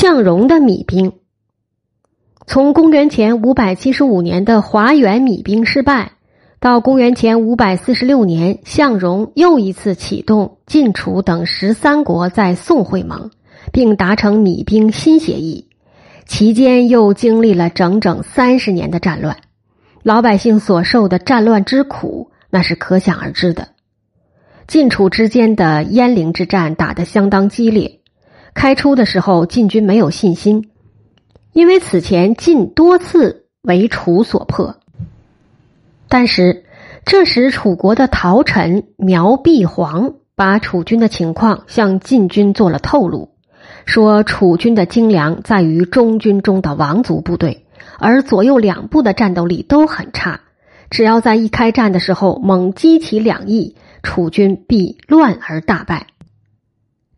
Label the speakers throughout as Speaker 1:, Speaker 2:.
Speaker 1: 向荣的米兵，从公元前五百七十五年的华原米兵失败，到公元前五百四十六年，向荣又一次启动晋楚等十三国在宋会盟，并达成米兵新协议，期间又经历了整整三十年的战乱，老百姓所受的战乱之苦，那是可想而知的。晋楚之间的鄢陵之战打得相当激烈。开出的时候，晋军没有信心，因为此前晋多次为楚所破。但是这时，楚国的陶臣苗碧黄把楚军的情况向晋军做了透露，说楚军的精良在于中军中的王族部队，而左右两部的战斗力都很差。只要在一开战的时候猛击起两翼，楚军必乱而大败。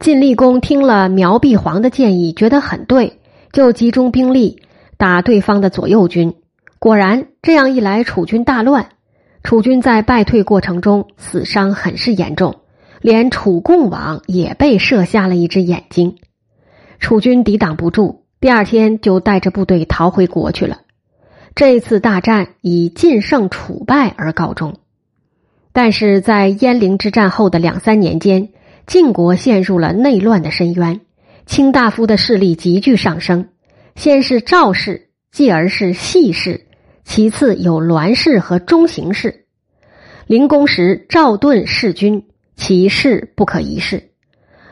Speaker 1: 晋厉公听了苗碧黄的建议，觉得很对，就集中兵力打对方的左右军。果然，这样一来，楚军大乱。楚军在败退过程中死伤很是严重，连楚共王也被射瞎了一只眼睛。楚军抵挡不住，第二天就带着部队逃回国去了。这次大战以晋胜楚败而告终。但是在鄢陵之战后的两三年间。晋国陷入了内乱的深渊，卿大夫的势力急剧上升。先是赵氏，继而是细氏，其次有栾氏和中行氏。灵公时，赵盾弑君，其势不可一世。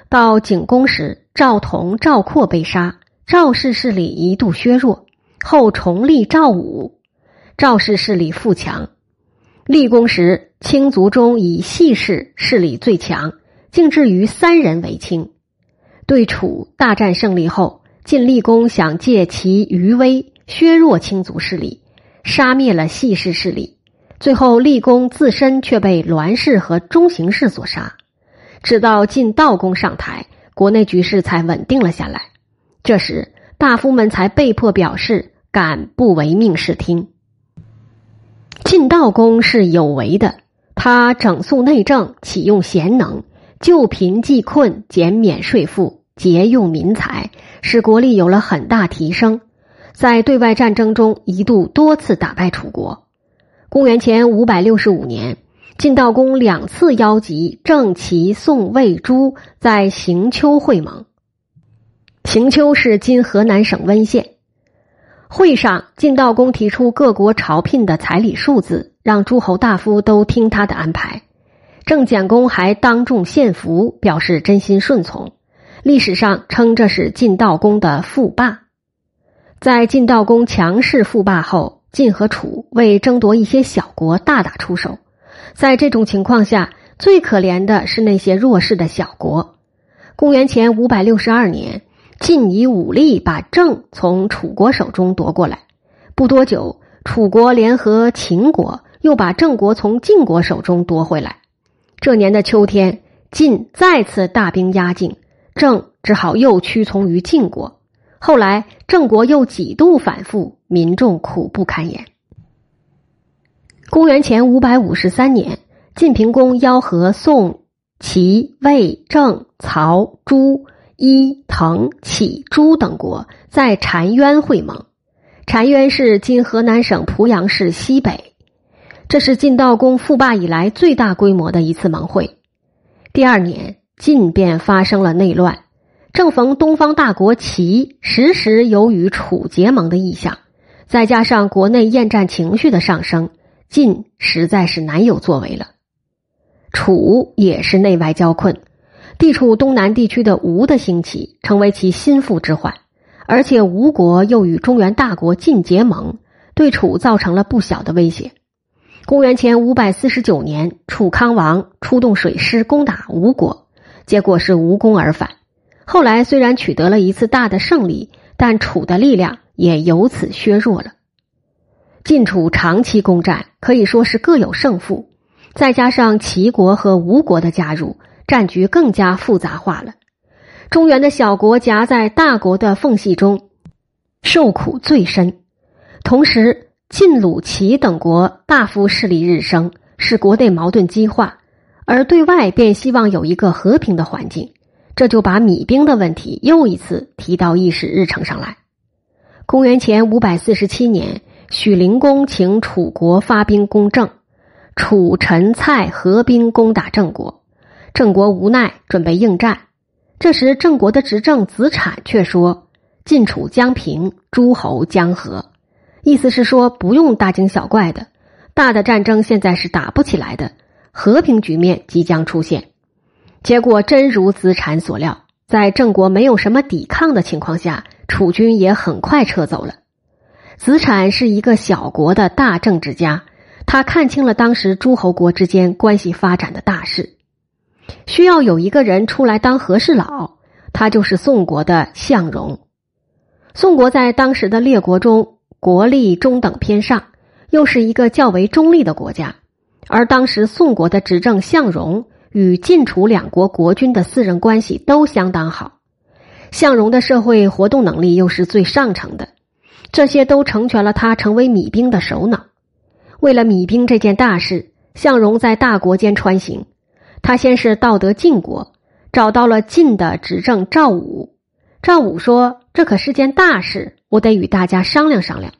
Speaker 1: 到景公时，赵同、赵括被杀，赵氏势力一度削弱。后重立赵武，赵氏势力富强。立功时，卿族中以细氏势力最强。竟至于三人为卿。对楚大战胜利后，晋厉公想借其余威削弱卿族势力，杀灭了细氏势力。最后，厉公自身却被栾氏和中行氏所杀。直到晋悼公上台，国内局势才稳定了下来。这时，大夫们才被迫表示敢不违命视听。晋悼公是有为的，他整肃内政，启用贤能。救贫济困，减免税赋，节用民财，使国力有了很大提升。在对外战争中，一度多次打败楚国。公元前五百六十五年，晋悼公两次邀集郑、齐、宋、魏、朱在行丘会盟。行丘是今河南省温县。会上，晋悼公提出各国朝聘的彩礼数字，让诸侯大夫都听他的安排。郑简公还当众献俘，表示真心顺从。历史上称这是晋悼公的复霸。在晋悼公强势复霸后，晋和楚为争夺一些小国大打出手。在这种情况下，最可怜的是那些弱势的小国。公元前五百六十二年，晋以武力把郑从楚国手中夺过来。不多久，楚国联合秦国，又把郑国从晋国手中夺回来。这年的秋天，晋再次大兵压境，郑只好又屈从于晋国。后来，郑国又几度反复，民众苦不堪言。公元前五百五十三年，晋平公邀和宋、齐、魏、郑、曹、朱、伊、滕、启、朱等国在澶渊会盟。澶渊是今河南省濮阳市西北。这是晋悼公复霸以来最大规模的一次盟会。第二年，晋便发生了内乱。正逢东方大国齐时时有与楚结盟的意向，再加上国内厌战情绪的上升，晋实在是难有作为了。楚也是内外交困，地处东南地区的吴的兴起成为其心腹之患，而且吴国又与中原大国晋结盟，对楚造成了不小的威胁。公元前五百四十九年，楚康王出动水师攻打吴国，结果是无功而返。后来虽然取得了一次大的胜利，但楚的力量也由此削弱了。晋楚长期攻战可以说是各有胜负，再加上齐国和吴国的加入，战局更加复杂化了。中原的小国夹在大国的缝隙中，受苦最深，同时。晋、鲁、齐等国大夫势力日升，使国内矛盾激化，而对外便希望有一个和平的环境。这就把米兵的问题又一次提到议事日程上来。公元前五百四十七年，许灵公请楚国发兵攻郑，楚陈蔡合兵攻打郑国，郑国无奈准备应战。这时，郑国的执政子产却说：“晋楚将平，诸侯将和。”意思是说，不用大惊小怪的，大的战争现在是打不起来的，和平局面即将出现。结果真如子产所料，在郑国没有什么抵抗的情况下，楚军也很快撤走了。子产是一个小国的大政治家，他看清了当时诸侯国之间关系发展的大势，需要有一个人出来当和事佬，他就是宋国的向荣。宋国在当时的列国中。国力中等偏上，又是一个较为中立的国家，而当时宋国的执政向荣与晋楚两国国君的私人关系都相当好，向荣的社会活动能力又是最上乘的，这些都成全了他成为米兵的首脑。为了米兵这件大事，向荣在大国间穿行，他先是到得晋国，找到了晋的执政赵武。赵武说：“这可是件大事。”我得与大家商量商量。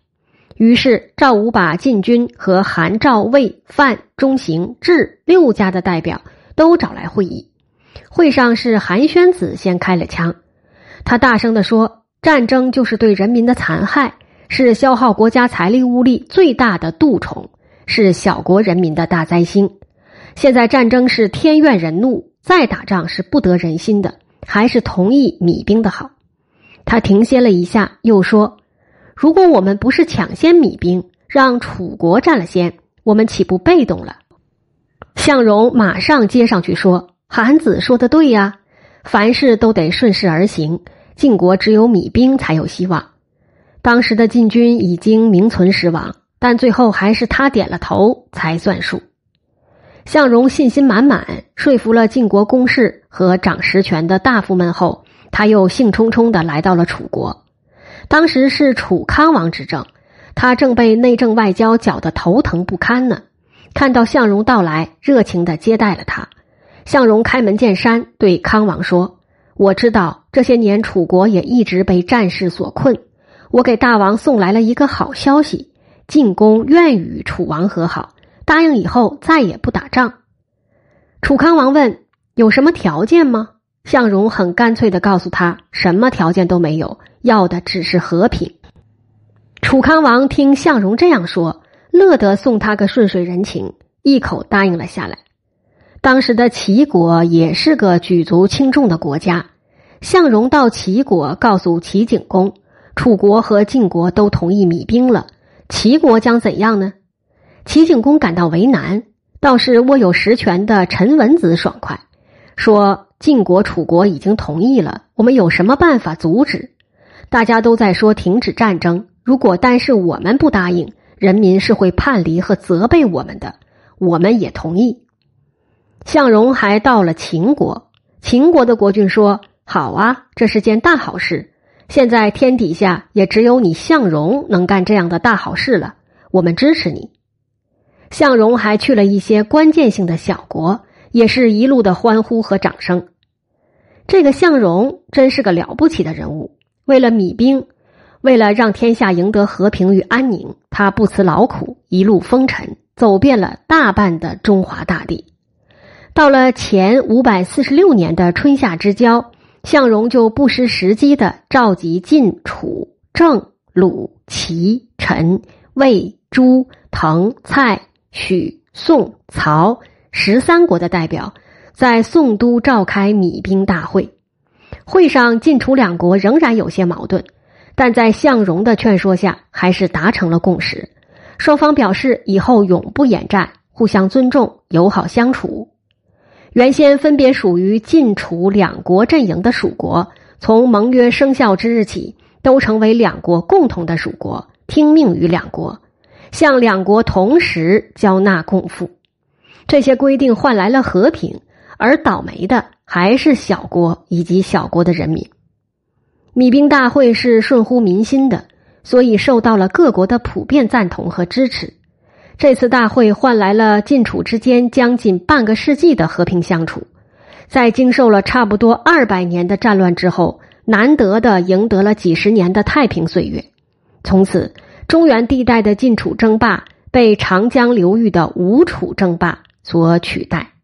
Speaker 1: 于是赵武把晋军和韩、赵、魏、范、中、行、智六家的代表都找来会议。会上是韩宣子先开了枪，他大声的说：“战争就是对人民的残害，是消耗国家财力物力最大的蠹虫，是小国人民的大灾星。现在战争是天怨人怒，再打仗是不得人心的，还是同意米兵的好。”他停歇了一下，又说：“如果我们不是抢先米兵，让楚国占了先，我们岂不被动了？”向荣马上接上去说：“韩子说的对呀，凡事都得顺势而行。晋国只有米兵才有希望。当时的晋军已经名存实亡，但最后还是他点了头才算数。”向荣信心满满，说服了晋国公室和掌实权的大夫们后。他又兴冲冲的来到了楚国，当时是楚康王执政，他正被内政外交搅得头疼不堪呢。看到向荣到来，热情的接待了他。向荣开门见山对康王说：“我知道这些年楚国也一直被战事所困，我给大王送来了一个好消息，晋公愿与楚王和好，答应以后再也不打仗。”楚康王问：“有什么条件吗？”向荣很干脆的告诉他：“什么条件都没有，要的只是和平。”楚康王听向荣这样说，乐得送他个顺水人情，一口答应了下来。当时的齐国也是个举足轻重的国家，向荣到齐国告诉齐景公，楚国和晋国都同意米兵了，齐国将怎样呢？齐景公感到为难，倒是握有实权的陈文子爽快说。晋国、楚国已经同意了，我们有什么办法阻止？大家都在说停止战争，如果单是我们不答应，人民是会叛离和责备我们的。我们也同意。向荣还到了秦国，秦国的国君说：“好啊，这是件大好事。现在天底下也只有你向荣能干这样的大好事了，我们支持你。”向荣还去了一些关键性的小国。也是一路的欢呼和掌声。这个向荣真是个了不起的人物。为了米兵，为了让天下赢得和平与安宁，他不辞劳苦，一路风尘，走遍了大半的中华大地。到了前五百四十六年的春夏之交，向荣就不失时机的召集晋、楚、郑、鲁、齐、陈、魏、朱、滕、蔡、许、宋、曹。十三国的代表在宋都召开米兵大会，会上晋楚两国仍然有些矛盾，但在向荣的劝说下，还是达成了共识。双方表示以后永不演战，互相尊重，友好相处。原先分别属于晋楚两国阵营的蜀国，从盟约生效之日起，都成为两国共同的蜀国，听命于两国，向两国同时交纳贡赋。这些规定换来了和平，而倒霉的还是小国以及小国的人民。米兵大会是顺乎民心的，所以受到了各国的普遍赞同和支持。这次大会换来了晋楚之间将近半个世纪的和平相处。在经受了差不多二百年的战乱之后，难得的赢得了几十年的太平岁月。从此，中原地带的晋楚争霸被长江流域的吴楚争霸所取代。